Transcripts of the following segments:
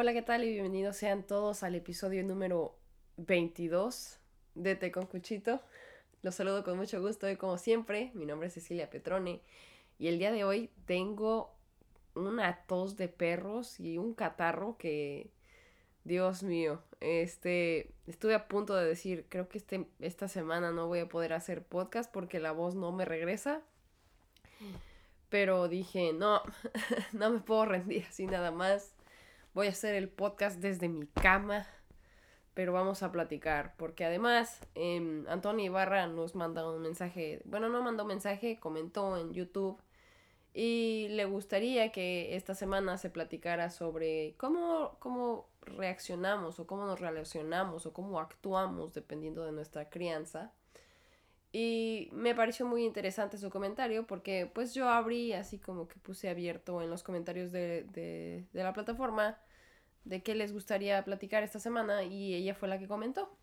Hola, ¿qué tal? Y bienvenidos sean todos al episodio número 22 de Te con Cuchito. Los saludo con mucho gusto y como siempre, mi nombre es Cecilia Petrone y el día de hoy tengo una tos de perros y un catarro que, Dios mío, este, estuve a punto de decir, creo que este, esta semana no voy a poder hacer podcast porque la voz no me regresa. Pero dije, no, no me puedo rendir así nada más. Voy a hacer el podcast desde mi cama, pero vamos a platicar, porque además eh, Antonio Ibarra nos manda un mensaje, bueno, no mandó un mensaje, comentó en YouTube y le gustaría que esta semana se platicara sobre cómo, cómo reaccionamos o cómo nos relacionamos o cómo actuamos dependiendo de nuestra crianza. Y me pareció muy interesante su comentario porque pues yo abrí así como que puse abierto en los comentarios de, de, de, la plataforma de qué les gustaría platicar esta semana y ella fue la que comentó.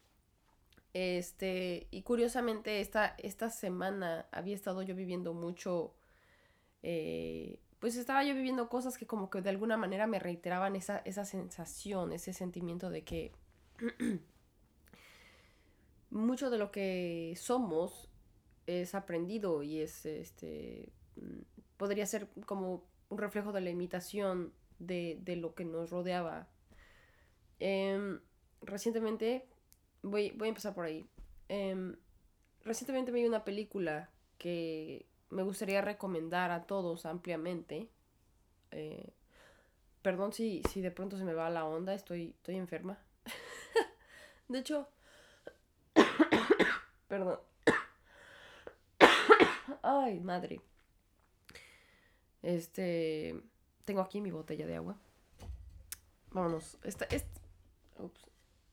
Este, y curiosamente esta, esta semana había estado yo viviendo mucho, eh, pues estaba yo viviendo cosas que como que de alguna manera me reiteraban esa, esa sensación, ese sentimiento de que mucho de lo que somos es aprendido y es este mm, podría ser como un reflejo de la imitación de, de lo que nos rodeaba. Eh, recientemente, voy, voy a empezar por ahí. Eh, recientemente vi una película que me gustaría recomendar a todos ampliamente. Eh, perdón si, si de pronto se me va la onda, estoy, estoy enferma. de hecho, Perdón. Ay, madre. Este. Tengo aquí mi botella de agua. Vámonos. Este,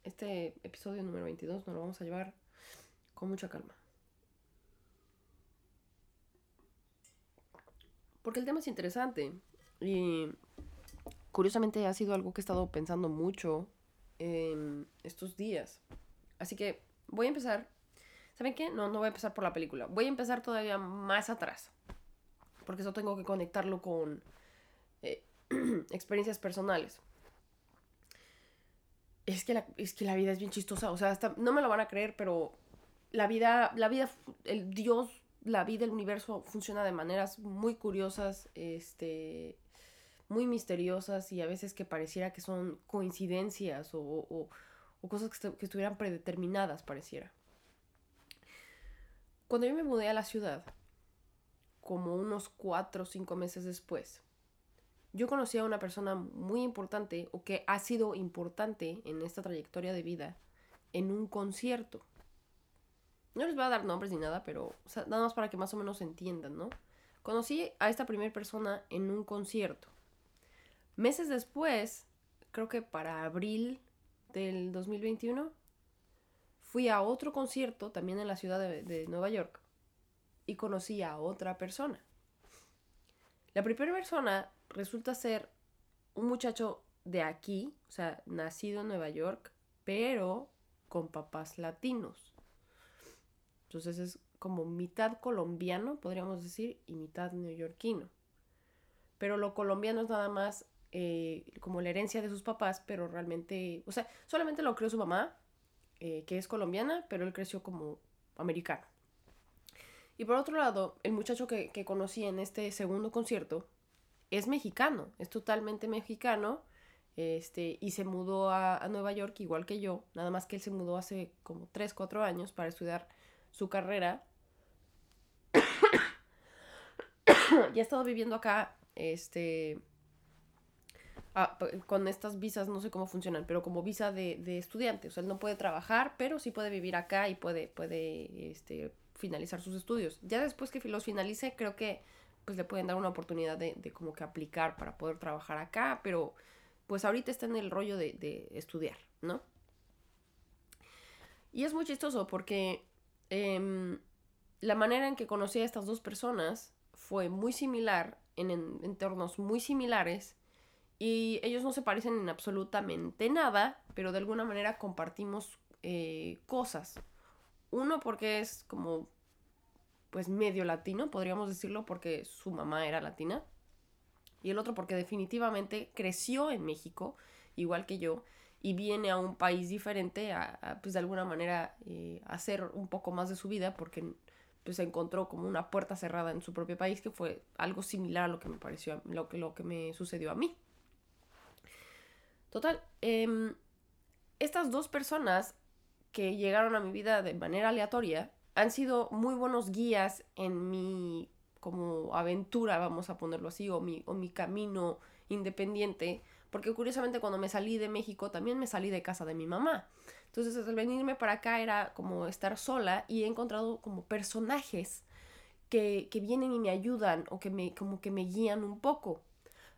este, episodio número 22 nos lo vamos a llevar con mucha calma. Porque el tema es interesante. Y curiosamente ha sido algo que he estado pensando mucho en estos días. Así que voy a empezar. ¿Saben qué? No, no voy a empezar por la película. Voy a empezar todavía más atrás. Porque eso tengo que conectarlo con experiencias personales. Es que, la, es que la vida es bien chistosa. O sea, hasta, no me lo van a creer, pero la vida, la vida, el Dios, la vida, el universo funciona de maneras muy curiosas, este, muy misteriosas y a veces que pareciera que son coincidencias o, o o cosas que, que estuvieran predeterminadas, pareciera. Cuando yo me mudé a la ciudad, como unos cuatro o cinco meses después, yo conocí a una persona muy importante o que ha sido importante en esta trayectoria de vida en un concierto. No les voy a dar nombres ni nada, pero o nada más para que más o menos entiendan, ¿no? Conocí a esta primera persona en un concierto. Meses después, creo que para abril del 2021, fui a otro concierto también en la ciudad de, de Nueva York y conocí a otra persona. La primera persona resulta ser un muchacho de aquí, o sea, nacido en Nueva York, pero con papás latinos. Entonces es como mitad colombiano, podríamos decir, y mitad neoyorquino. Pero lo colombiano es nada más eh, como la herencia de sus papás, pero realmente, o sea, solamente lo creó su mamá, eh, que es colombiana, pero él creció como americano. Y por otro lado, el muchacho que, que conocí en este segundo concierto es mexicano, es totalmente mexicano, este, y se mudó a, a, Nueva York igual que yo, nada más que él se mudó hace como 3, 4 años para estudiar su carrera. y ha estado viviendo acá, este, ah, con estas visas, no sé cómo funcionan, pero como visa de, de, estudiante. O sea, él no puede trabajar, pero sí puede vivir acá y puede, puede este, finalizar sus estudios. Ya después que los finalice, creo que pues le pueden dar una oportunidad de, de como que aplicar para poder trabajar acá, pero pues ahorita está en el rollo de, de estudiar, ¿no? Y es muy chistoso porque eh, la manera en que conocí a estas dos personas fue muy similar, en, en entornos muy similares, y ellos no se parecen en absolutamente nada, pero de alguna manera compartimos eh, cosas. Uno porque es como, pues medio latino, podríamos decirlo, porque su mamá era latina. Y el otro porque definitivamente creció en México igual que yo, y viene a un país diferente a, pues de alguna manera eh, hacer un poco más de su vida porque pues encontró como una puerta cerrada en su propio país que fue algo similar a lo que me pareció lo lo que me sucedió a mí total em, estas dos personas que llegaron a mi vida de manera aleatoria han sido muy buenos guías en mi como aventura vamos a ponerlo así o mi o mi camino independiente porque curiosamente cuando me salí de México también me salí de casa de mi mamá. Entonces al venirme para acá era como estar sola y he encontrado como personajes que, vienen y me ayudan o que me, como que me guían un poco.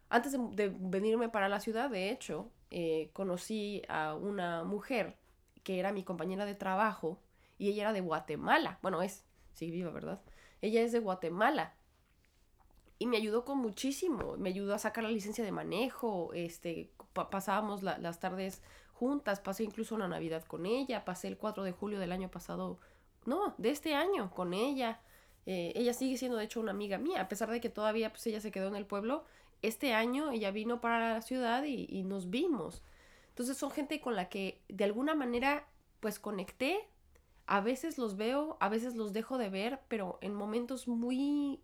Antes de, venirme para la ciudad, de hecho, eh, conocí a una mujer que era mi compañera de trabajo y ella era de Guatemala. Bueno, es, sí, viva, ¿verdad? Ella es de Guatemala y me ayudó con muchísimo. Me ayudó a sacar la licencia de manejo, este, pasábamos las tardes juntas, pasé incluso una Navidad con ella, pasé el 4 de julio del año pasado, no, de este año con ella. Eh, ella sigue siendo de hecho una amiga mía, a pesar de que todavía pues ella se quedó en el pueblo. Este año ella vino para la ciudad y, y nos vimos. Entonces son gente con la que de alguna manera pues conecté. A veces los veo, a veces los dejo de ver, pero en momentos muy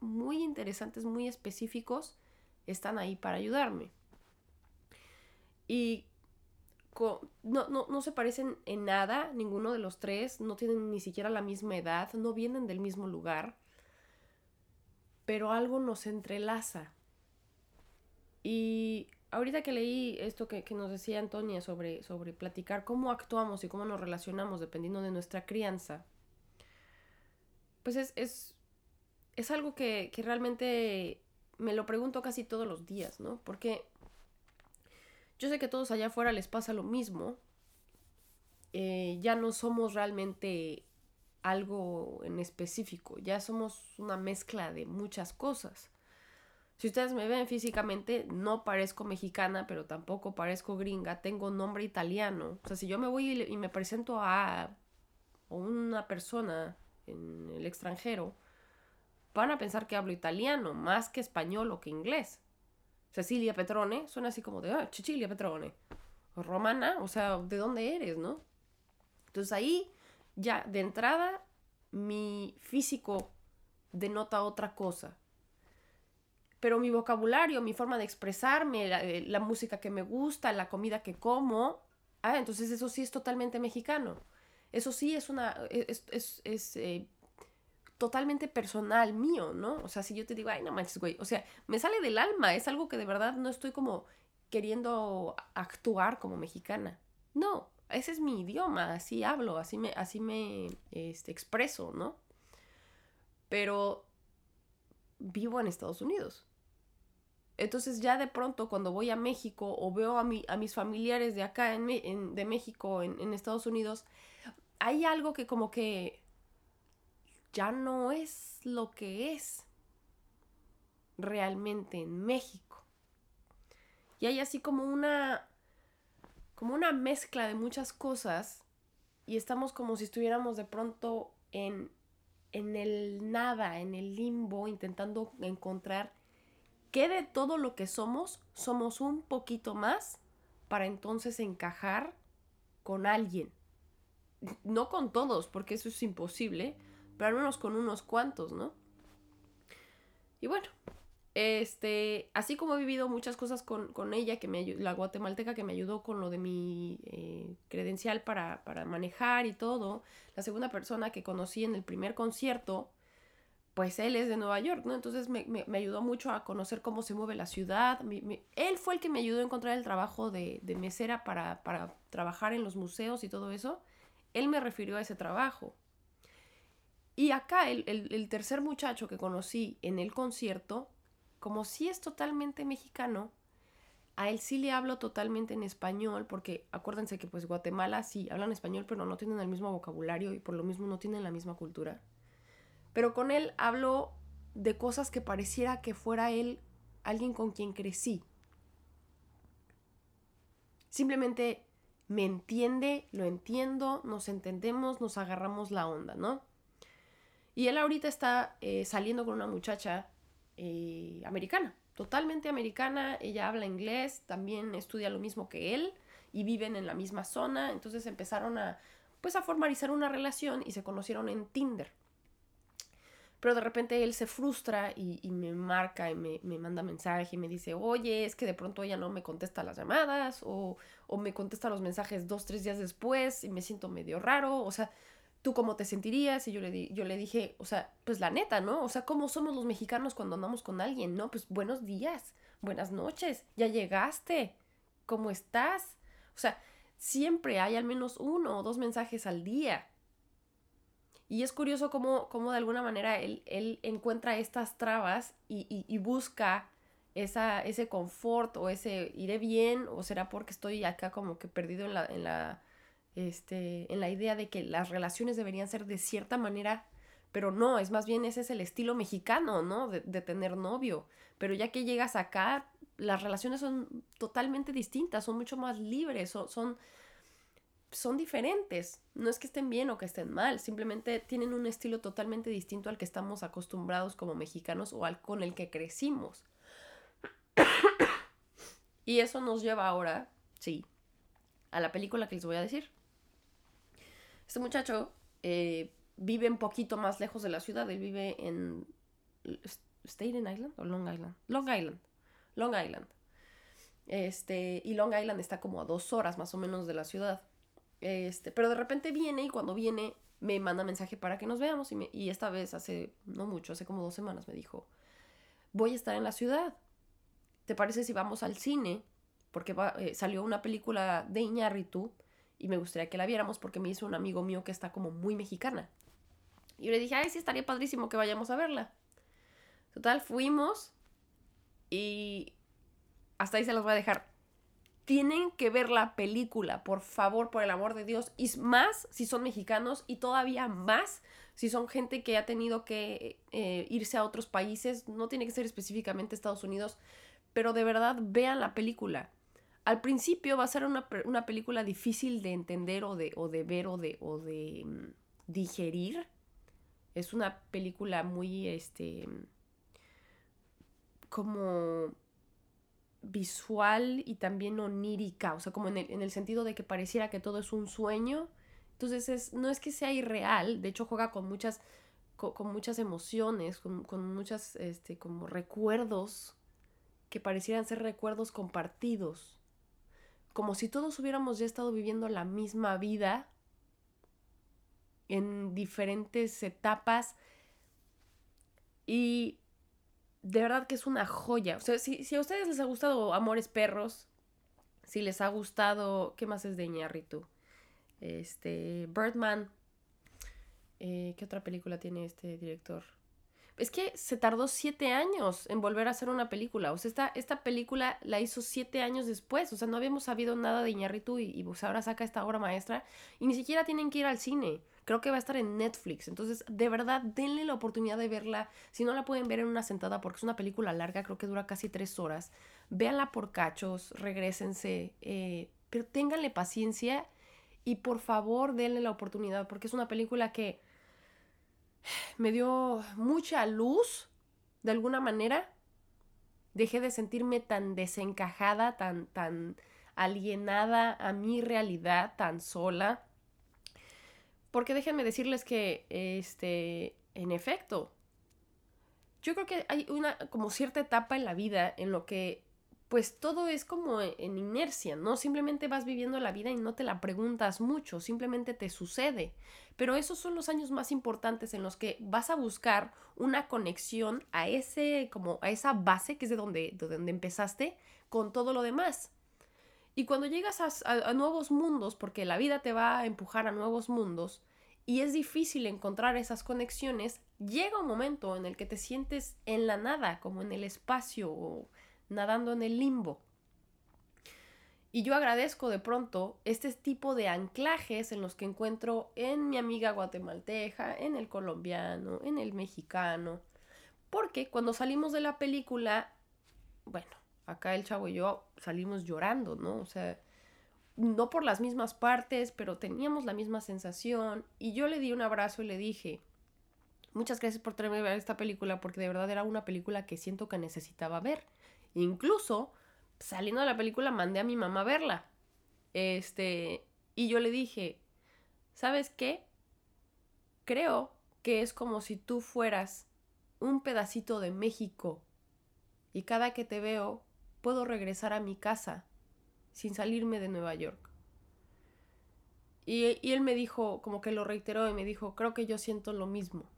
muy interesantes, muy específicos, están ahí para ayudarme. Y no, no, se parecen en nada, ninguno de los tres, no tienen ni siquiera la misma edad, no vienen del mismo lugar, pero algo nos entrelaza. Y ahorita que leí esto que, nos decía Antonia sobre, sobre platicar cómo actuamos y cómo nos relacionamos dependiendo de nuestra crianza, pues es, es es algo que, realmente me lo pregunto casi todos los días, ¿no? Porque yo sé que a todos allá afuera les pasa lo mismo. Eh, ya no somos realmente algo en específico, ya somos una mezcla de muchas cosas. Si ustedes me ven físicamente, no parezco mexicana, pero tampoco parezco gringa, tengo nombre italiano. O sea, si yo me voy y me presento a una persona en el extranjero, van a pensar que hablo italiano más que español o que inglés. Cecilia Petrone suena así como de, ah, Cecilia Petrone. Romana, o sea, ¿de dónde eres, no? Entonces ahí ya de entrada mi físico denota otra cosa. Pero mi vocabulario, mi forma de expresarme, la, eh, música que me gusta, la comida que como, ah, entonces eso sí es totalmente mexicano. Eso sí es una, es, es, eh, totalmente personal mío, ¿no? O sea, si yo te digo, ay, no manches, güey, o sea, me sale del alma, es algo que de verdad no estoy como queriendo actuar como mexicana. No, ese es mi idioma, así hablo, así me, así me este, expreso, ¿no? Pero vivo en Estados Unidos. Entonces ya de pronto cuando voy a México o veo a, mi, a mis familiares de acá en, de México en, en Estados Unidos, hay algo que como que ya no es lo que es realmente en México. Y hay así como una como una mezcla de muchas cosas y estamos como si estuviéramos de pronto en en el nada, en el limbo, intentando encontrar qué de todo lo que somos somos un poquito más para entonces encajar con alguien. No con todos, porque eso es imposible, pero al menos con unos cuantos, ¿no? Y bueno, este, así como he vivido muchas cosas con, ella, que me la guatemalteca que me ayudó con lo de mi eh, credencial para, manejar y todo, la segunda persona que conocí en el primer concierto, pues él es de Nueva York, ¿no? Entonces me, ayudó mucho a conocer cómo se mueve la ciudad. él fue el que me ayudó a encontrar el trabajo de, de mesera para, para trabajar en los museos y todo eso. Él me refirió a ese trabajo. Y acá el, tercer muchacho que conocí en el concierto, como si es totalmente mexicano, a él sí le hablo totalmente en español, porque acuérdense que pues Guatemala sí hablan español, pero no tienen el mismo vocabulario y por lo mismo no tienen la misma cultura. Pero con él hablo de cosas que pareciera que fuera él alguien con quien crecí. Simplemente me entiende, lo entiendo, nos entendemos, nos agarramos la onda, ¿no? Y él ahorita está eh, saliendo con una muchacha eh, americana. totalmente americana, ella habla inglés, también estudia lo mismo que él y viven en la misma zona, entonces empezaron a pues a formalizar una relación y se conocieron en Tinder. Pero de repente él se frustra y, me marca y me, manda mensaje y me dice, oye, es que de pronto ella no me contesta las llamadas o, o me contesta los mensajes dos, tres días después y me siento medio raro. O sea, ¿tú cómo te sentirías? Y yo le, di, yo le dije, o sea, pues la neta, ¿no? O sea, ¿cómo somos los mexicanos cuando andamos con alguien? No, pues buenos días, buenas noches, ya llegaste, ¿cómo estás? O sea, siempre hay al menos uno o dos mensajes al día. Y es curioso cómo, cómo de alguna manera él, él encuentra estas trabas y, y, busca esa, ese confort o ese iré bien o será porque estoy acá como que perdido en la, en la, este, en la idea de que las relaciones deberían ser de cierta manera, pero no, es más bien ese es el estilo mexicano, ¿no? De, de tener novio. Pero ya que llegas acá, las relaciones son totalmente distintas, son mucho más libres, son, son diferentes. No es que estén bien o que estén mal, simplemente tienen un estilo totalmente distinto al que estamos acostumbrados como mexicanos o al con el que crecimos. y eso nos lleva ahora, sí, a la película que les voy a decir. Este muchacho eh, vive un poquito más lejos de la ciudad, él vive en Staten Island o Long Island. Long Island. Long Island. Este, y Long Island está como a dos horas más o menos de la ciudad. Este, pero de repente viene y cuando viene me manda mensaje para que nos veamos y, y esta vez hace, no mucho, hace como dos semanas me dijo, voy a estar en la ciudad. ¿Te parece si vamos al cine? Porque eh, salió una película de Iñárritu y me gustaría que la viéramos porque me hizo un amigo mío que está como muy mexicana. Y yo le dije, ay, sí, estaría padrísimo que vayamos a verla. Total, fuimos y hasta ahí se los voy a dejar tienen que ver la película, por favor, por el amor de Dios. Y más si son mexicanos y todavía más si son gente que ha tenido que eh, irse a otros países. No tiene que ser específicamente Estados Unidos, pero de verdad vean la película. Al principio va a ser una, película difícil de entender o de, o de ver o de, o de mm, digerir. Es una película muy, este, como visual y también onírica, o sea, como en el, sentido de que pareciera que todo es un sueño. Entonces es, no es que sea irreal, de hecho juega con muchas, con, muchas emociones, con, con muchas, este, como recuerdos que parecieran ser recuerdos compartidos. Como si todos hubiéramos ya estado viviendo la misma vida en diferentes etapas y de verdad que es una joya. O sea, si, a ustedes les ha gustado Amores Perros, si les ha gustado, ¿qué más es de Iñárritu? Este, Birdman. Eh, ¿Qué otra película tiene este director? Es que se tardó siete años en volver a hacer una película. O sea, esta, esta película la hizo siete años después. O sea, no habíamos sabido nada de Iñárritu y, y pues ahora saca esta obra maestra. Y ni siquiera tienen que ir al cine. Creo que va a estar en Netflix. Entonces, de verdad, denle la oportunidad de verla. Si no la pueden ver en una sentada, porque es una película larga, creo que dura casi tres horas. Véanla por cachos, regresense. Eh, pero ténganle paciencia y por favor denle la oportunidad, porque es una película que me dio mucha luz, de alguna manera. Dejé de sentirme tan desencajada, tan, tan alienada a mi realidad, tan sola porque déjenme decirles que, este, en efecto, yo creo que hay una como cierta etapa en la vida en lo que pues todo es como en inercia, ¿no? Simplemente vas viviendo la vida y no te la preguntas mucho, simplemente te sucede. Pero esos son los años más importantes en los que vas a buscar una conexión a ese, como a esa base que es de donde, de donde empezaste con todo lo demás. Y cuando llegas a, nuevos mundos, porque la vida te va a empujar a nuevos mundos, y es difícil encontrar esas conexiones, llega un momento en el que te sientes en la nada, como en el espacio o nadando en el limbo. Y yo agradezco de pronto este tipo de anclajes en los que encuentro en mi amiga guatemalteja, en el colombiano, en el mexicano. Porque cuando salimos de la película, bueno, acá el chavo y yo salimos llorando, ¿no? O sea, no por las mismas partes, pero teníamos la misma sensación. Y yo le di un abrazo y le dije, muchas gracias por traerme a ver esta película porque de verdad era una película que siento que necesitaba ver. Incluso saliendo de la película mandé a mi mamá a verla. Este, y yo le dije, ¿sabes qué? Creo que es como si tú fueras un pedacito de México y cada que te veo puedo regresar a mi casa sin salirme de Nueva York. Y, él me dijo, como que lo reiteró y me dijo, creo que yo siento lo mismo.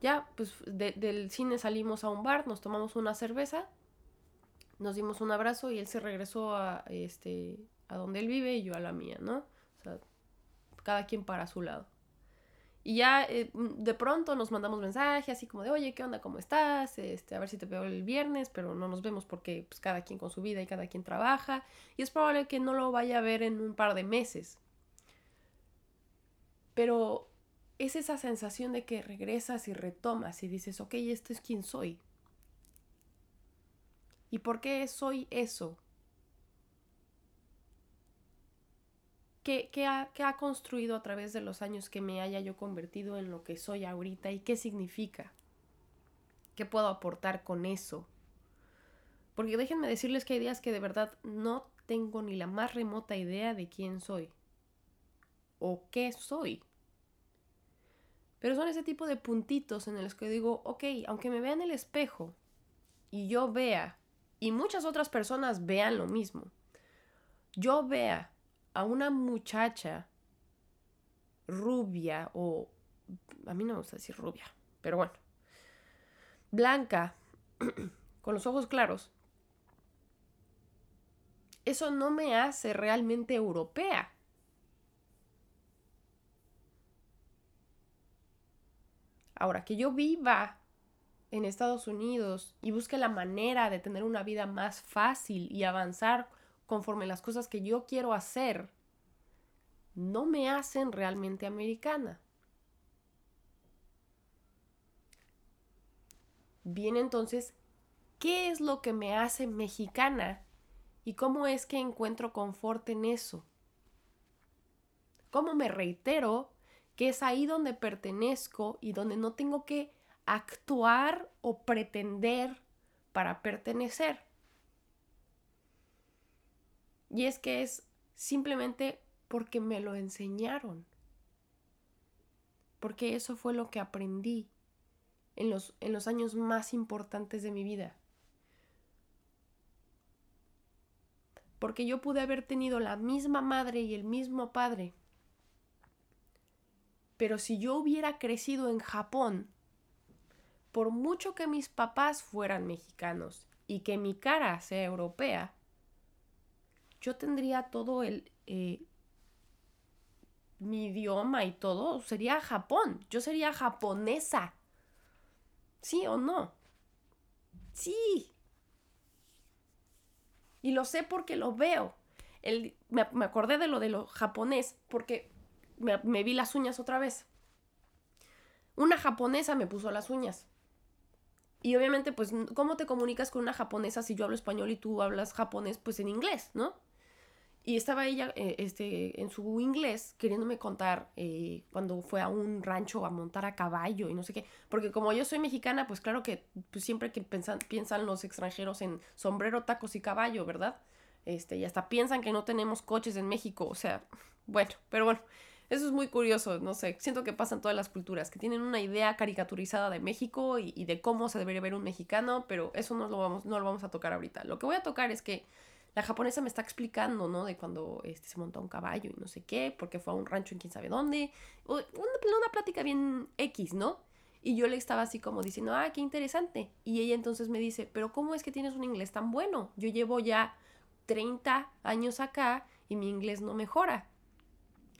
Ya, pues del cine salimos a un bar, nos tomamos una cerveza, nos dimos un abrazo y él se regresó a, este, a donde él vive y yo a la mía, ¿no? O sea, cada quien para su lado. Y ya eh, mm, de pronto nos mandamos mensajes así como de, oye, ¿qué onda? ¿Cómo estás? Este, a ver si te veo el viernes, pero no nos vemos porque pues, cada quien con su vida y cada quien trabaja. Y es probable que no lo vaya a ver en un par de meses. Pero es esa sensación de que regresas y retomas y dices, ok, esto es quien soy. ¿Y por qué soy eso? ¿Qué, ha, ha, construido a través de los años que me haya yo convertido en lo que soy ahorita y qué significa? ¿Qué puedo aportar con eso? Porque déjenme decirles que hay días que de verdad no tengo ni la más remota idea de quién soy o qué soy. Pero son ese tipo de puntitos en los que digo, ok, aunque me vea en el espejo y yo vea, y muchas otras personas vean lo mismo, yo vea a una muchacha rubia o a mí no me gusta decir rubia, pero bueno, blanca, con los ojos claros, eso no me hace realmente europea. Ahora, que yo viva en Estados Unidos y busque la manera de tener una vida más fácil y avanzar conforme las cosas que yo quiero hacer no me hacen realmente americana. Bien, entonces, ¿qué es lo que me hace mexicana y cómo es que encuentro confort en eso? ¿Cómo me reitero que es ahí donde pertenezco y donde no tengo que actuar o pretender para pertenecer? Y es que es simplemente porque me lo enseñaron. Porque eso fue lo que aprendí en los, en los años más importantes de mi vida. Porque yo pude haber tenido la misma madre y el mismo padre. Pero si yo hubiera crecido en Japón, por mucho que mis papás fueran mexicanos y que mi cara sea europea, yo tendría todo el... Eh, mi idioma y todo sería Japón. Yo sería japonesa. ¿Sí o no? Sí. Y lo sé porque lo veo. El, me, acordé de lo de lo japonés porque me, me vi las uñas otra vez. Una japonesa me puso las uñas. Y obviamente, pues, ¿cómo te comunicas con una japonesa si yo hablo español y tú hablas japonés, pues en inglés, ¿no? Y estaba ella eh, este, en su inglés queriéndome contar eh, cuando fue a un rancho a montar a caballo y no sé qué. Porque como yo soy mexicana, pues claro que pues, siempre que piensan, los extranjeros en sombrero, tacos y caballo, ¿verdad? Este, y hasta piensan que no tenemos coches en México. O sea, bueno, pero bueno, eso es muy curioso, no sé. Siento que pasa en todas las culturas, que tienen una idea caricaturizada de México y, y de cómo se debería ver un mexicano, pero eso no lo, vamos, no lo vamos a tocar ahorita. Lo que voy a tocar es que la japonesa me está explicando, ¿no? De cuando este, se montó un caballo y no sé qué, porque fue a un rancho en quién sabe dónde. Una, plática bien X, ¿no? Y yo le estaba así como diciendo, ah, qué interesante. Y ella entonces me dice, pero ¿cómo es que tienes un inglés tan bueno? Yo llevo ya 30 años acá y mi inglés no mejora.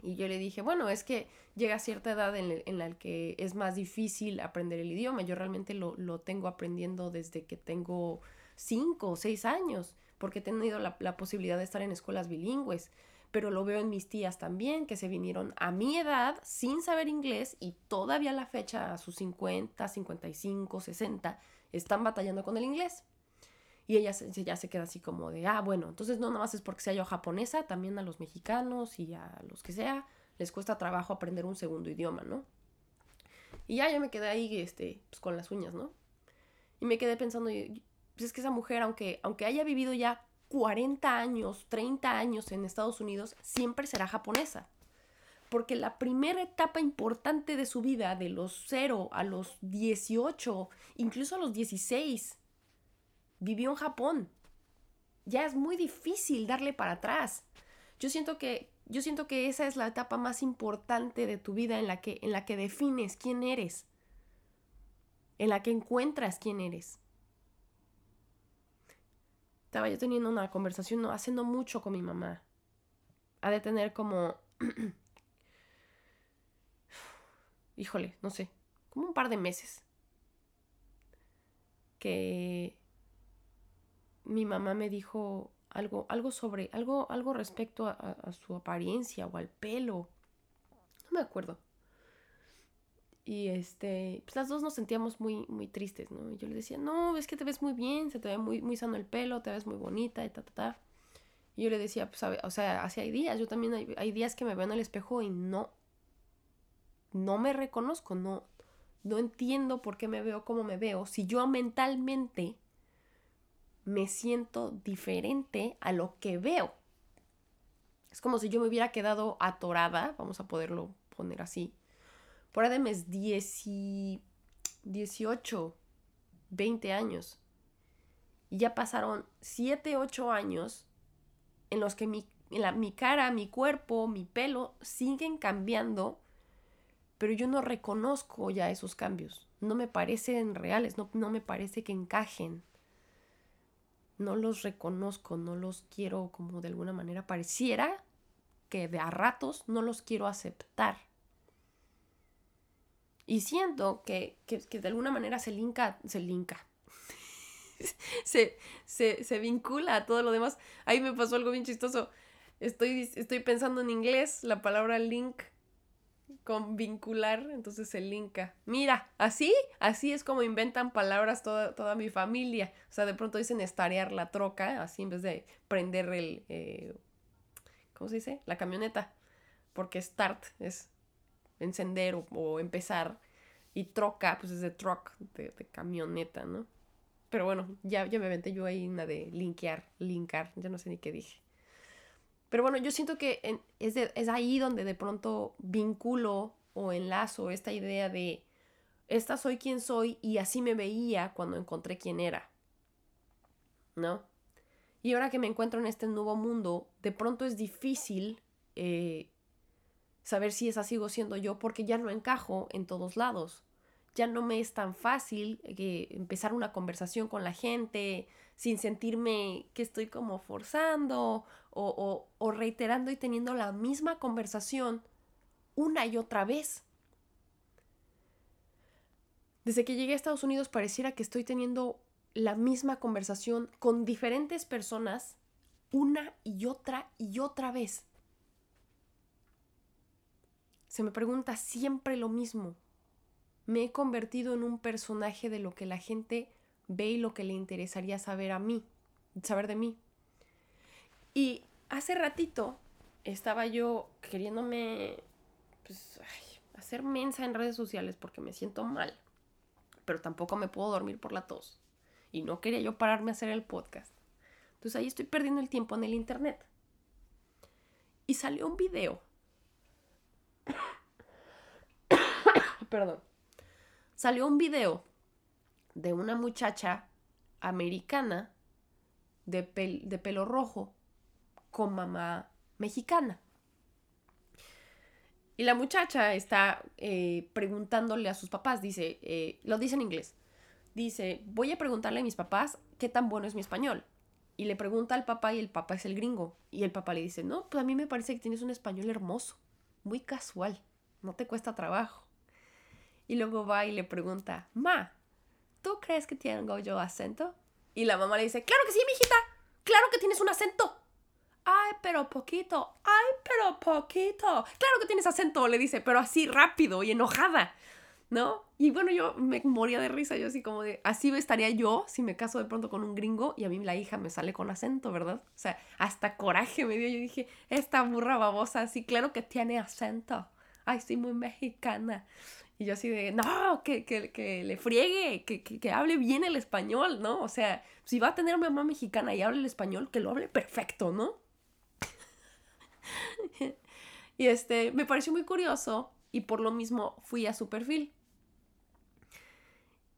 Y yo le dije, bueno, es que llega cierta edad en, la que es más difícil aprender el idioma. Yo realmente lo, lo tengo aprendiendo desde que tengo 5 o 6 años porque he tenido la, posibilidad de estar en escuelas bilingües pero lo veo en mis tías también, que se vinieron a mi edad sin saber inglés y todavía a la fecha, a sus 50, 55, 60, están batallando con el inglés. Y ella ya se queda así como de, ah, bueno, entonces no nada más es porque sea yo japonesa, también a los mexicanos y a los que sea, les cuesta trabajo aprender un segundo idioma, ¿no? Y ya yo me quedé ahí, este, pues con las uñas, ¿no? Y me quedé pensando, pues es que esa mujer, aunque, aunque haya vivido ya 40 años, 30 años en Estados Unidos, siempre será japonesa. Porque la primera etapa importante de su vida, de los 0 a los 18, incluso a los 16, vivió en Japón. Ya es muy difícil darle para atrás. Yo siento que, yo siento que esa es la etapa más importante de tu vida en la que, en la que defines quién eres, en la que encuentras quién eres. Estaba yo teniendo una conversación no, haciendo mucho con mi mamá. Ha de tener como... Híjole, no sé, como un par de meses. Que mi mamá me dijo algo, algo sobre, algo, algo respecto a, su apariencia o al pelo. No me acuerdo. Y este, pues las dos nos sentíamos muy, muy tristes, ¿no? Y yo le decía, no, es que te ves muy bien, se te ve muy, muy sano el pelo, te ves muy bonita y ta, ta, ta. Y yo le decía, pues, o sea, así días, yo también hay, hay, días que me veo en el espejo y no, no me reconozco, no, no entiendo por qué me veo como me veo. Si yo mentalmente me siento diferente a lo que veo. Es como si yo me hubiera quedado atorada, vamos a poderlo poner así, por ahí de mis 18, 20 años. Y ya pasaron 7, 8 años en los que mi, mi cara, mi cuerpo, mi pelo siguen cambiando, pero yo no reconozco ya esos cambios. No me parecen reales, no, no me parece que encajen no los reconozco, no los quiero como de alguna manera pareciera que de a ratos no los quiero aceptar. Y siento que, de alguna manera se linka, se linka, se, se, vincula a todo lo demás. Ahí me pasó algo bien chistoso. Estoy, estoy pensando en inglés, la palabra link con vincular, entonces se linka. Mira, así, así es como inventan palabras toda, toda mi familia. O sea, de pronto dicen estarear la troca, así en vez de prender el, eh, ¿cómo se dice? La camioneta. Porque start es encender o, empezar. Y troca, pues es de truck, de, camioneta, ¿no? Pero bueno, ya, ya me aventé yo ahí una de linkear, linkar, ya no sé ni qué dije. Pero bueno, yo siento que es, es ahí donde de pronto vinculo o enlazo esta idea de esta soy quien soy y así me veía cuando encontré quién era. ¿No? Y ahora que me encuentro en este nuevo mundo, de pronto es difícil eh, saber si esa sigo siendo yo porque ya no encajo en todos lados. Ya no me es tan fácil eh, empezar una conversación con la gente sin sentirme que estoy como forzando o, reiterando y teniendo la misma conversación una y otra vez. Desde que llegué a Estados Unidos pareciera que estoy teniendo la misma conversación con diferentes personas una y otra y otra vez. Se me pregunta siempre lo mismo. Me he convertido en un personaje de lo que la gente ve y lo que le interesaría saber a mí, saber de mí. Y hace ratito estaba yo queriéndome pues, hacer mensa en redes sociales porque me siento mal, pero tampoco me puedo dormir por la tos. Y no quería yo pararme a hacer el podcast. Entonces ahí estoy perdiendo el tiempo en el internet. Y salió un video. Perdón. Salió un video de una muchacha americana de, de pelo rojo con mamá mexicana. Y la muchacha está eh, preguntándole a sus papás, dice, eh, lo dice en inglés, dice, voy a preguntarle a mis papás qué tan bueno es mi español. Y le pregunta al papá y el papá es el gringo. Y el papá le dice, no, pues a mí me parece que tienes un español hermoso, muy casual, no te cuesta trabajo. Y luego va y le pregunta, ma, ¿tú crees que tengo yo acento? Y la mamá le dice, claro que sí, mijita, claro que tienes un acento. Ay, pero poquito. Ay, pero poquito. Claro que tienes acento, le dice, pero así rápido y enojada. ¿No? Y bueno, yo me moría de risa, yo así como de, así estaría yo si me caso de pronto con un gringo y a mí la hija me sale con acento, ¿verdad? O sea, hasta coraje me dio, yo dije, esta burra babosa, sí, claro que tiene acento. Ay, soy muy mexicana. Y yo así de, no, que, que, le friegue, que, que, hable bien el español, ¿no? O sea, si va a tener a mi mamá mexicana y hable el español, que lo hable perfecto, ¿no? y este, me pareció muy curioso y por lo mismo fui a su perfil.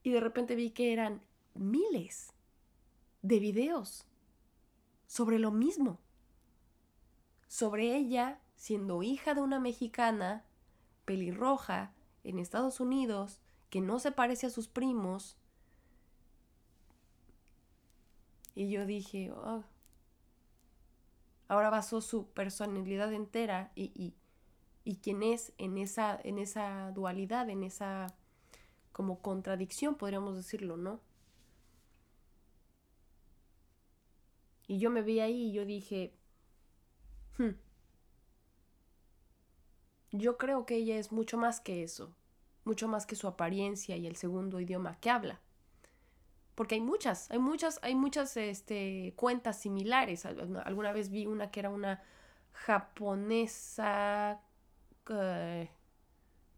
Y de repente vi que eran miles de videos sobre lo mismo. Sobre ella siendo hija de una mexicana, pelirroja, en Estados Unidos, que no se parece a sus primos. Y yo dije, oh. ahora basó su personalidad entera y, y, y quién es en esa, en esa dualidad, en esa como contradicción, podríamos decirlo, ¿no? Y yo me vi ahí y yo dije, hmm, yo creo que ella es mucho más que eso, mucho más que su apariencia y el segundo idioma que habla. Porque hay muchas, hay muchas, hay muchas este, cuentas similares. Alguna vez vi una que era una japonesa eh,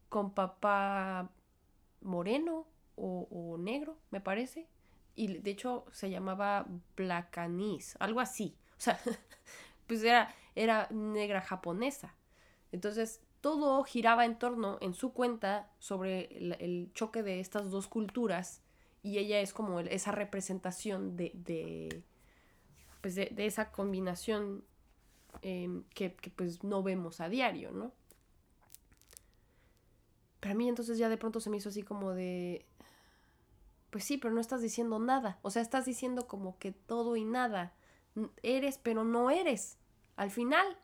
con papá moreno o, o negro, me parece y de hecho se llamaba Blackanis, algo así. O sea, pues era, era negra japonesa. Entonces, todo giraba en torno, en su cuenta, sobre el, choque de estas dos culturas y ella es como esa representación de, de, pues de, esa combinación em, que, que, pues no vemos a diario, ¿no? Para mí entonces ya de pronto se me hizo así como de, pues sí, pero no estás diciendo nada. O sea, estás diciendo como que todo y nada. Eres, pero no eres. Al final.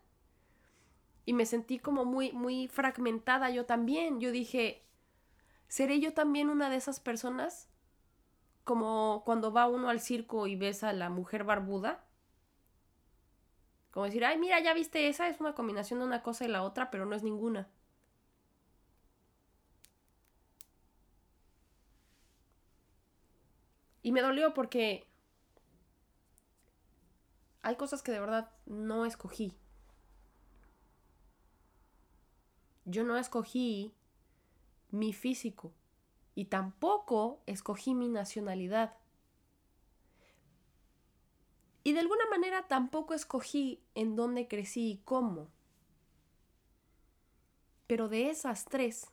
Y me sentí como muy, muy fragmentada yo también. Yo dije, ¿seré yo también una de esas personas? Como cuando va uno al circo y ves a la mujer barbuda. Como decir, ay, mira, ya viste esa, es una combinación de una cosa y la otra, pero no es ninguna. Y me dolió porque hay cosas que de verdad no escogí. Yo no escogí mi físico y tampoco escogí mi nacionalidad. Y de alguna manera tampoco escogí en dónde crecí y cómo. Pero de esas tres,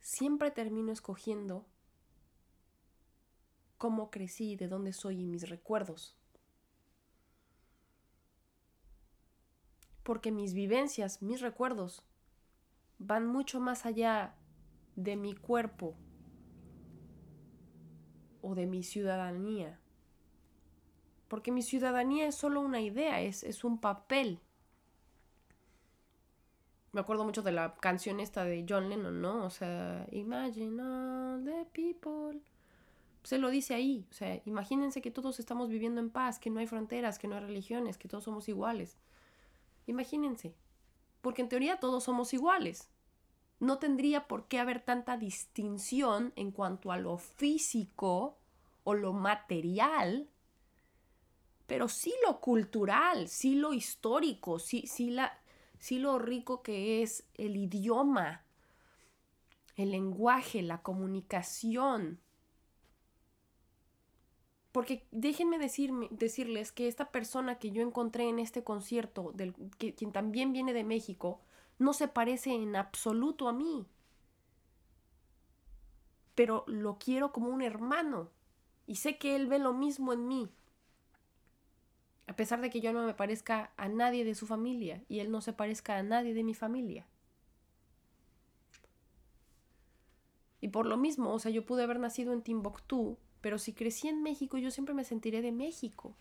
siempre termino escogiendo cómo crecí, de dónde soy y mis recuerdos. Porque mis vivencias, mis recuerdos, van mucho más allá de mi cuerpo o de mi ciudadanía. Porque mi ciudadanía es solo una idea, es, es un papel. Me acuerdo mucho de la canción esta de John Lennon, ¿no? O sea, Imagine all the people se lo dice ahí. O sea, imagínense que todos estamos viviendo en paz, que no hay fronteras, que no hay religiones, que todos somos iguales. Imagínense. Porque en teoría todos somos iguales. No tendría por qué haber tanta distinción en cuanto a lo físico o lo material, pero sí lo cultural, sí lo histórico, sí, sí, la, sí lo rico que es el idioma, el lenguaje, la comunicación, porque déjenme decirles que esta persona que yo encontré en este concierto, del, que, quien también viene de México, no se parece en absoluto a mí. Pero lo quiero como un hermano. Y sé que él ve lo mismo en mí. A pesar de que yo no me parezca a nadie de su familia y él no se parezca a nadie de mi familia. Y por lo mismo, o sea, yo pude haber nacido en Timbuktu pero si crecí en México, yo siempre me sentiré de México.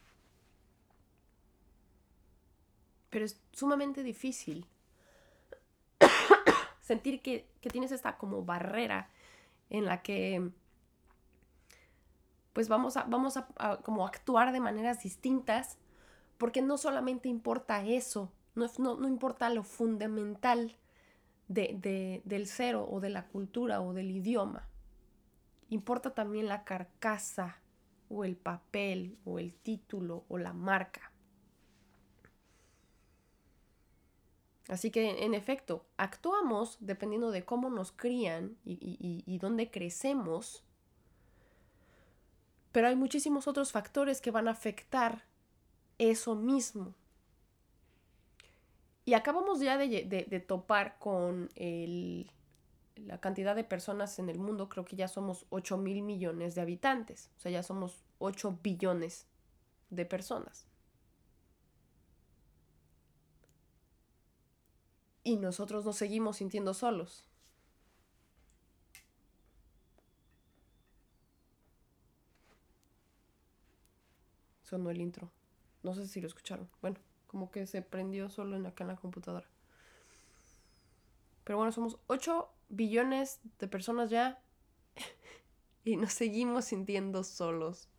Pero es sumamente difícil sentir que, tienes esta como barrera en la que pues vamos a, vamos a, como actuar de maneras distintas porque no solamente importa eso, no, no, importa lo fundamental de, del cero o de la cultura o del idioma. Importa también la carcasa o el papel o el título o la marca. Así que, en efecto, actuamos dependiendo de cómo nos crían y, dónde crecemos, pero hay muchísimos otros factores que van a afectar eso mismo. Y acabamos ya de, topar con la cantidad de personas en el mundo, creo que ya somos 8 mil millones de habitantes, o sea, ya somos 8 billones de personas. Y nosotros nos seguimos sintiendo solos. Sonó el intro. No sé si lo escucharon. Bueno, como que se prendió solo en acá en la computadora. Pero bueno, somos 8 billones de personas ya y nos seguimos sintiendo solos.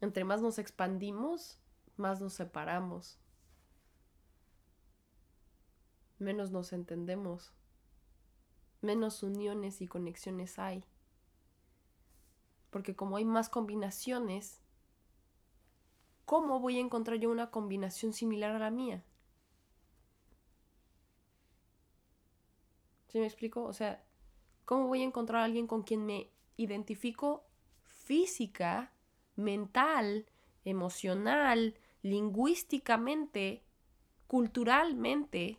Entre más nos expandimos, más nos separamos. Menos nos entendemos. Menos uniones y conexiones hay porque como hay más combinaciones, ¿cómo voy a encontrar yo una combinación similar a la mía? ¿Sí me explico? O sea, ¿cómo voy a encontrar a alguien con quien me identifico física, mental, emocional, lingüísticamente, culturalmente?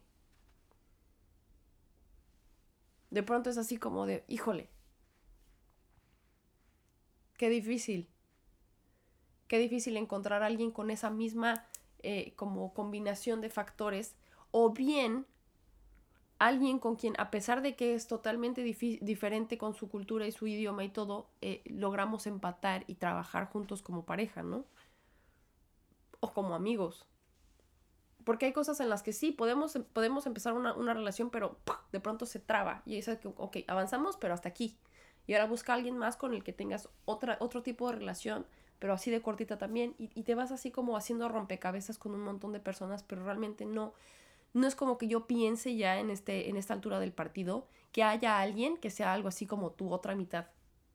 De pronto es así como de, híjole, qué difícil. Qué difícil encontrar a alguien con esa misma eh, como combinación de factores o bien alguien con quien a pesar de que es totalmente diferente con su cultura y su idioma y todo, eh, logramos empatar y trabajar juntos como pareja, ¿no? O como amigos. Porque hay cosas en las que sí, podemos, podemos empezar una, una relación, pero de pronto se traba. Y es que, ok, avanzamos, pero hasta aquí. Y ahora busca a alguien más con el que tengas otra, otro tipo de relación, pero así de cortita también. Y, te vas así como haciendo rompecabezas con un montón de personas, pero realmente no. No es como que yo piense ya en, este, en esta altura del partido que haya alguien que sea algo así como tu otra mitad,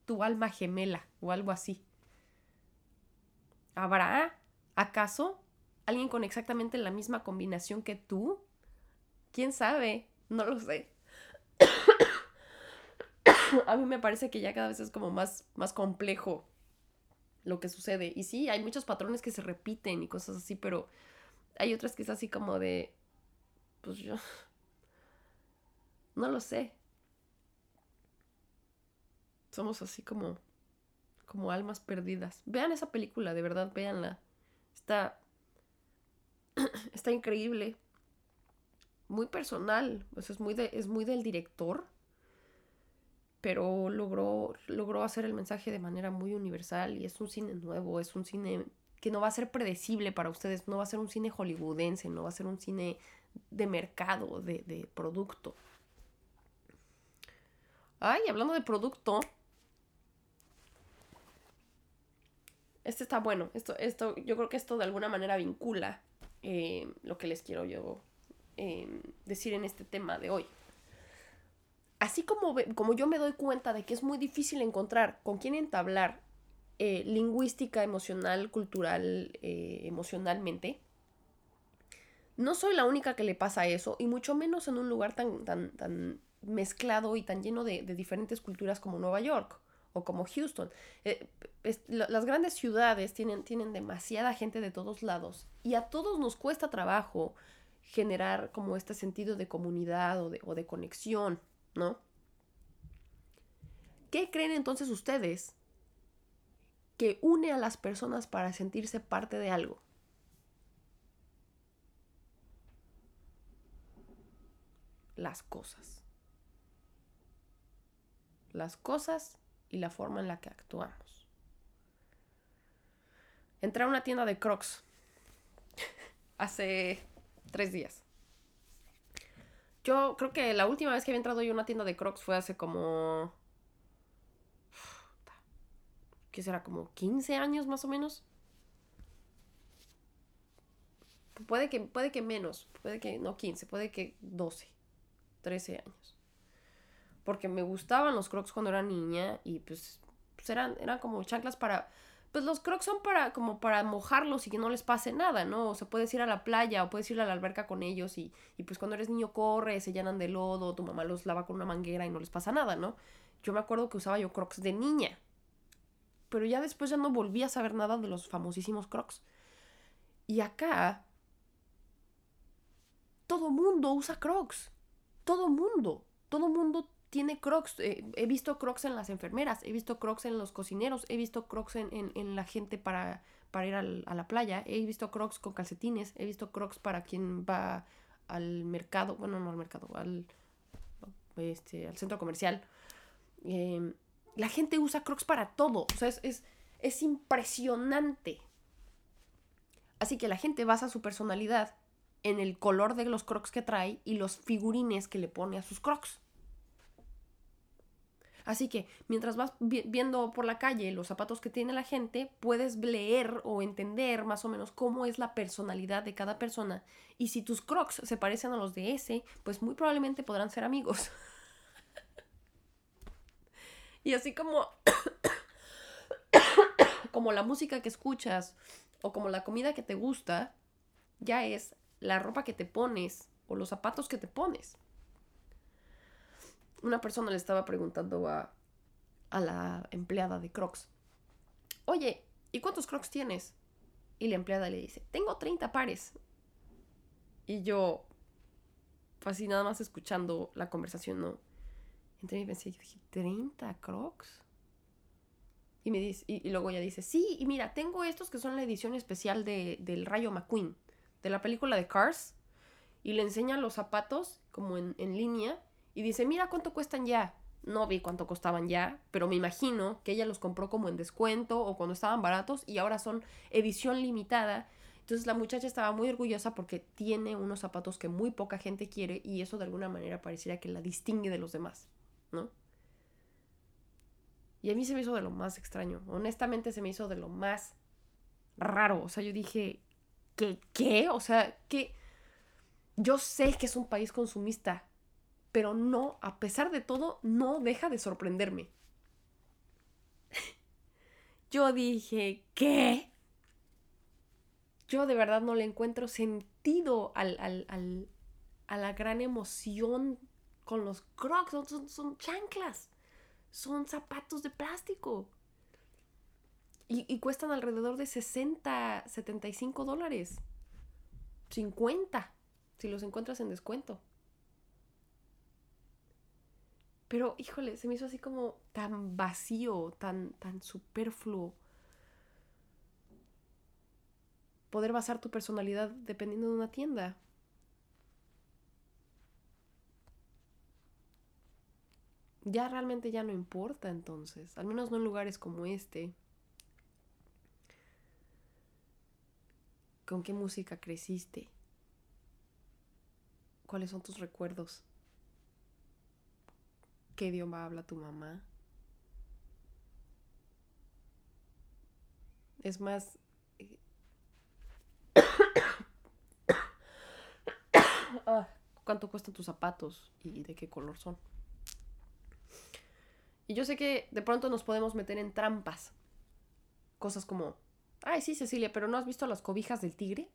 tu alma gemela o algo así. ¿Habrá, acaso, alguien con exactamente la misma combinación que tú? ¿Quién sabe? No lo sé. a mí me parece que ya cada vez es como más, más complejo lo que sucede. Y sí, hay muchos patrones que se repiten y cosas así, pero hay otras que es así como de, pues yo, no lo sé. Somos así como, como almas perdidas. Vean esa película, de verdad, véanla. Está, está increíble. Muy personal, pues es muy, de, es muy del director pero logró, logró hacer el mensaje de manera muy universal y es un cine nuevo, es un cine que no va a ser predecible para ustedes, no va a ser un cine hollywoodense, no va a ser un cine de mercado, de, de producto. Ay, hablando de producto, este está bueno, esto, esto, yo creo que esto de alguna manera vincula eh, lo que les quiero yo eh, decir en este tema de hoy. Así como, como yo me doy cuenta de que es muy difícil encontrar con quién entablar eh, lingüística, emocional, cultural, emocionalmente, no soy la única que le pasa eso, y mucho menos en un lugar tan, tan, tan mezclado y tan lleno de, diferentes culturas como Nueva York o como Houston. Eh, las grandes ciudades tienen, tienen demasiada gente de todos lados y a todos nos cuesta trabajo generar como este sentido de comunidad o de, o de conexión. ¿no? ¿Qué creen entonces ustedes que une a las personas para sentirse parte de algo? Las cosas. Las cosas y la forma en la que actuamos. Entré a una tienda de Crocs hace tres días. Yo creo que la última vez que había entrado yo a una tienda de Crocs fue hace como. ¿Qué será? Como 15 años más o menos. Puede que, puede que menos, puede que no 15, puede que 12, 13 años. Porque me gustaban los Crocs cuando era niña y pues, pues eran, eran como chanclas para, pues los crocs son para como para mojarlos y que no les pase nada, ¿no? O sea, puedes ir a la playa o puedes ir a la alberca con ellos y, y pues cuando eres niño corres, se llenan de lodo, tu mamá los lava con una manguera y no les pasa nada, ¿no? Yo me acuerdo que usaba yo crocs de niña. Pero ya después ya no volví a saber nada de los famosísimos crocs. Y acá todo mundo usa crocs. Todo mundo. Todo mundo tiene crocs. Eh, he visto crocs en las enfermeras, he visto crocs en los cocineros, he visto crocs en, la gente para, para ir a la playa, he visto crocs con calcetines, he visto crocs para quien va al mercado, bueno, no al mercado, al, este, al centro comercial. Em, la gente usa crocs para todo, o sea, es, es, es impresionante. Así que la gente basa su personalidad en el color de los crocs que trae y los figurines que le pone a sus crocs. Así que mientras vas viendo por la calle los zapatos que tiene la gente, puedes leer o entender más o menos cómo es la personalidad de cada persona. Y si tus crocs se parecen a los de ese, pues muy probablemente podrán ser amigos. y así como como la música que escuchas o como la comida que te gusta, ya es la ropa que te pones o los zapatos que te pones una persona le estaba preguntando a, a la empleada de Crocs, oye, ¿y cuántos Crocs tienes? Y la empleada le dice, tengo 30 pares. Y yo, así nada más escuchando la conversación, ¿no? Entonces pensé, yo dije, ¿30 Crocs? Y, me dice, y, luego ella dice, sí, y mira, tengo estos que son la edición especial de, del Rayo McQueen, de la película de Cars. Y le enseña los zapatos como en, en línea y dice, mira cuánto cuestan ya. No vi cuánto costaban ya, pero me imagino que ella los compró como en descuento o cuando estaban baratos y ahora son edición limitada. Entonces la muchacha estaba muy orgullosa porque tiene unos zapatos que muy poca gente quiere y eso de alguna manera pareciera que la distingue de los demás, ¿no? Y a mí se me hizo de lo más extraño. Honestamente se me hizo de lo más raro. O sea, yo dije, ¿qué? ¿Qué? O sea, que yo sé que es un país consumista, pero no, a pesar de todo, no deja de sorprenderme. Yo dije, ¿qué? Yo de verdad no le encuentro sentido al, a la gran emoción con los crocs. Son, son, chanclas. Son zapatos de plástico. Y, y, cuestan alrededor de 60, 75 dólares. 50, si los encuentras en descuento. Pero, híjole, se me hizo así como tan vacío, tan, tan superfluo. Poder basar tu personalidad dependiendo de una tienda. Ya realmente ya no importa entonces, al menos no en lugares como este. ¿Con qué música creciste? ¿Cuáles son tus recuerdos? ¿Qué idioma habla tu mamá? Es más... Ah, ¿Cuánto cuestan tus zapatos y de qué color son? Y yo sé que de pronto nos podemos meter en trampas. Cosas como, ay, sí, Cecilia, pero ¿no has visto las cobijas del tigre?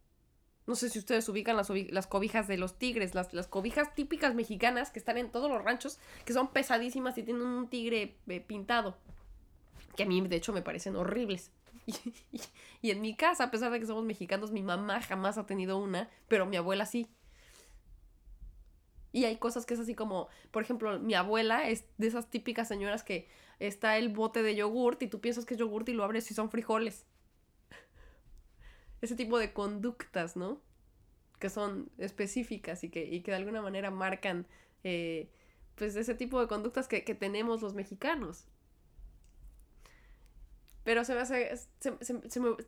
No sé si ustedes ubican las, las cobijas de los tigres, las, las, cobijas típicas mexicanas que están en todos los ranchos, que son pesadísimas y tienen un tigre eh, pintado. Que a mí, de hecho, me parecen horribles. Y, en mi casa, a pesar de que somos mexicanos, mi mamá jamás ha tenido una, pero mi abuela sí. Y hay cosas que es así como, por ejemplo, mi abuela es de esas típicas señoras que está el bote de yogurt y tú piensas que es yogurt y lo abres y son frijoles ese tipo de conductas, ¿no? Que son específicas y que, que de alguna manera marcan, eh, pues, ese tipo de conductas que, tenemos los mexicanos. Pero se me hace,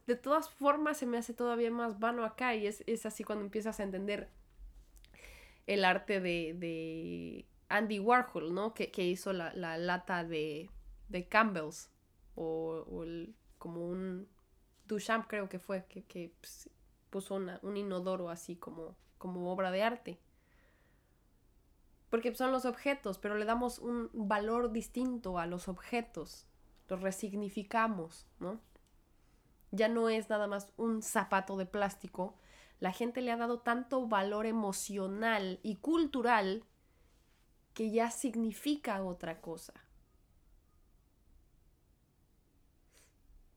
de todas formas se me hace todavía más vano acá y es, así cuando empiezas a entender el arte de, Andy Warhol, ¿no? Que, hizo la, lata de, de Campbell's o, el, como un, Duchamp creo que fue, que, pues, puso un inodoro así como, como obra de arte. Porque son los objetos, pero le damos un valor distinto a los objetos. Los resignificamos, ¿no? Ya no es nada más un zapato de plástico. La gente le ha dado tanto valor emocional y cultural que ya significa otra cosa.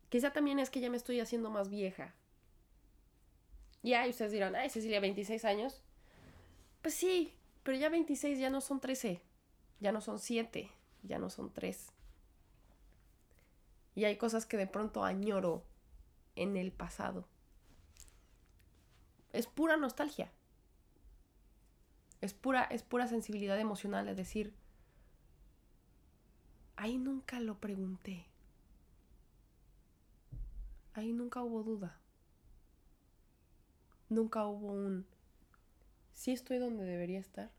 Quizá también es que ya me estoy haciendo más vieja. Y ahí ustedes dirán, ay, Cecilia, 26 años. Pues sí, pero ya 26 ya no son 13, ya no son 7, ya no son 3. Y hay cosas que de pronto añoro en el pasado. Es pura nostalgia. Es pura, es pura sensibilidad emocional, es decir, ahí nunca lo pregunté. Ahí nunca hubo duda. Nunca hubo un si estoy donde debería estar.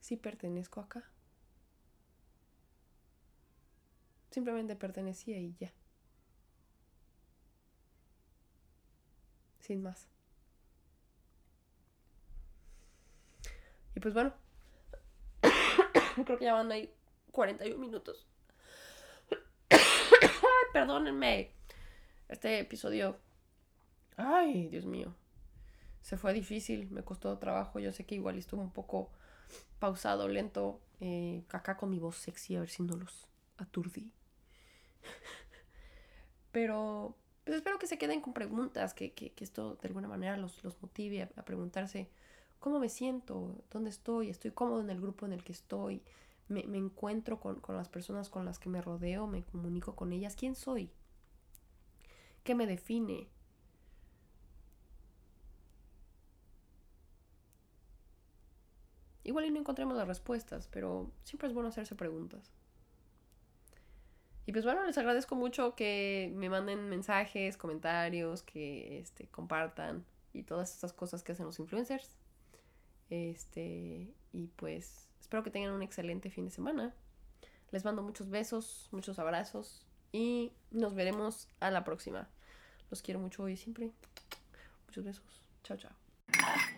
Si pertenezco acá. Simplemente pertenecía y ya. Sin más. Y pues bueno. Creo que ya van ahí 41 minutos. perdónenme. Este episodio. Ay, Dios mío. Se fue difícil, me costó trabajo. Yo sé que igual estuvo un poco pausado, lento. Eh, acá con mi voz sexy, a ver si no los aturdí. Pero pues espero que se queden con preguntas, que, esto de alguna manera los, los motive a, preguntarse cómo me siento, dónde estoy, estoy cómodo en el grupo en el que estoy, me, encuentro con, con, las personas con las que me rodeo, me comunico con ellas, quién soy, qué me define. Igual y no encontremos las respuestas, pero siempre es bueno hacerse preguntas. Y pues bueno, les agradezco mucho que me manden mensajes, comentarios, que este, compartan y todas estas cosas que hacen los influencers. Este, y pues espero que tengan un excelente fin de semana. Les mando muchos besos, muchos abrazos y nos veremos a la próxima. Los quiero mucho hoy y siempre. Muchos besos. Chao, chao.